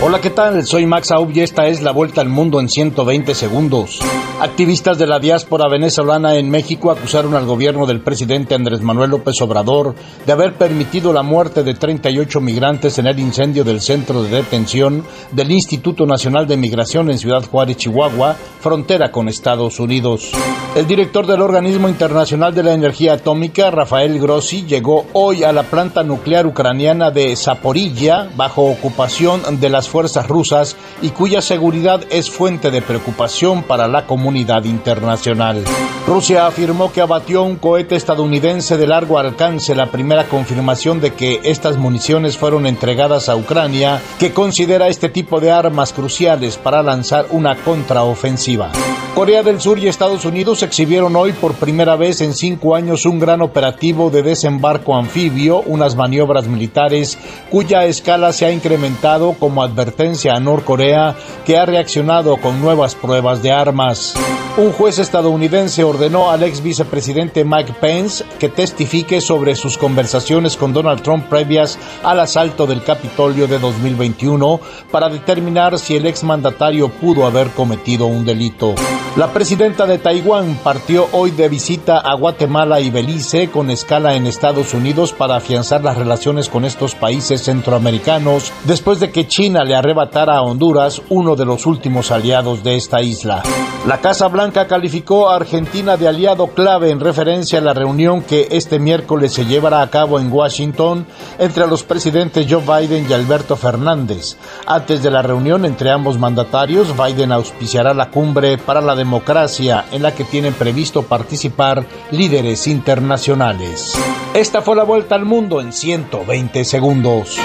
Hola, ¿qué tal? Soy Max Aub y esta es la vuelta al mundo en 120 segundos. Activistas de la diáspora venezolana en México acusaron al gobierno del presidente Andrés Manuel López Obrador de haber permitido la muerte de 38 migrantes en el incendio del centro de detención del Instituto Nacional de Migración en Ciudad Juárez, Chihuahua, frontera con Estados Unidos. El director del Organismo Internacional de la Energía Atómica, Rafael Grossi, llegó hoy a la planta nuclear ucraniana de Zaporilla bajo ocupación de las fuerzas rusas y cuya seguridad es fuente de preocupación para la comunidad internacional. Rusia afirmó que abatió un cohete estadounidense de largo alcance, la primera confirmación de que estas municiones fueron entregadas a Ucrania, que considera este tipo de armas cruciales para lanzar una contraofensiva ofensiva. Corea del Sur y Estados Unidos exhibieron hoy por primera vez en cinco años un gran operativo de desembarco anfibio, unas maniobras militares cuya escala se ha incrementado como advertencia a Norcorea, que ha reaccionado con nuevas pruebas de armas. Un juez estadounidense ordenó al ex vicepresidente Mike Pence que testifique sobre sus conversaciones con Donald Trump previas al asalto del Capitolio de 2021 para determinar si el exmandatario pudo haber cometido un delito. La presidenta de Taiwán partió hoy de visita a Guatemala y Belice con escala en Estados Unidos para afianzar las relaciones con estos países centroamericanos después de que China le arrebatara a Honduras uno de los últimos aliados de esta isla. La Casa Blanca calificó a Argentina de aliado clave en referencia a la reunión que este miércoles se llevará a cabo en Washington entre los presidentes Joe Biden y Alberto Fernández. Antes de la reunión entre ambos mandatarios, Biden auspiciará la cumbre para la democracia en la que tienen previsto participar líderes internacionales. Esta fue la vuelta al mundo en 120 segundos.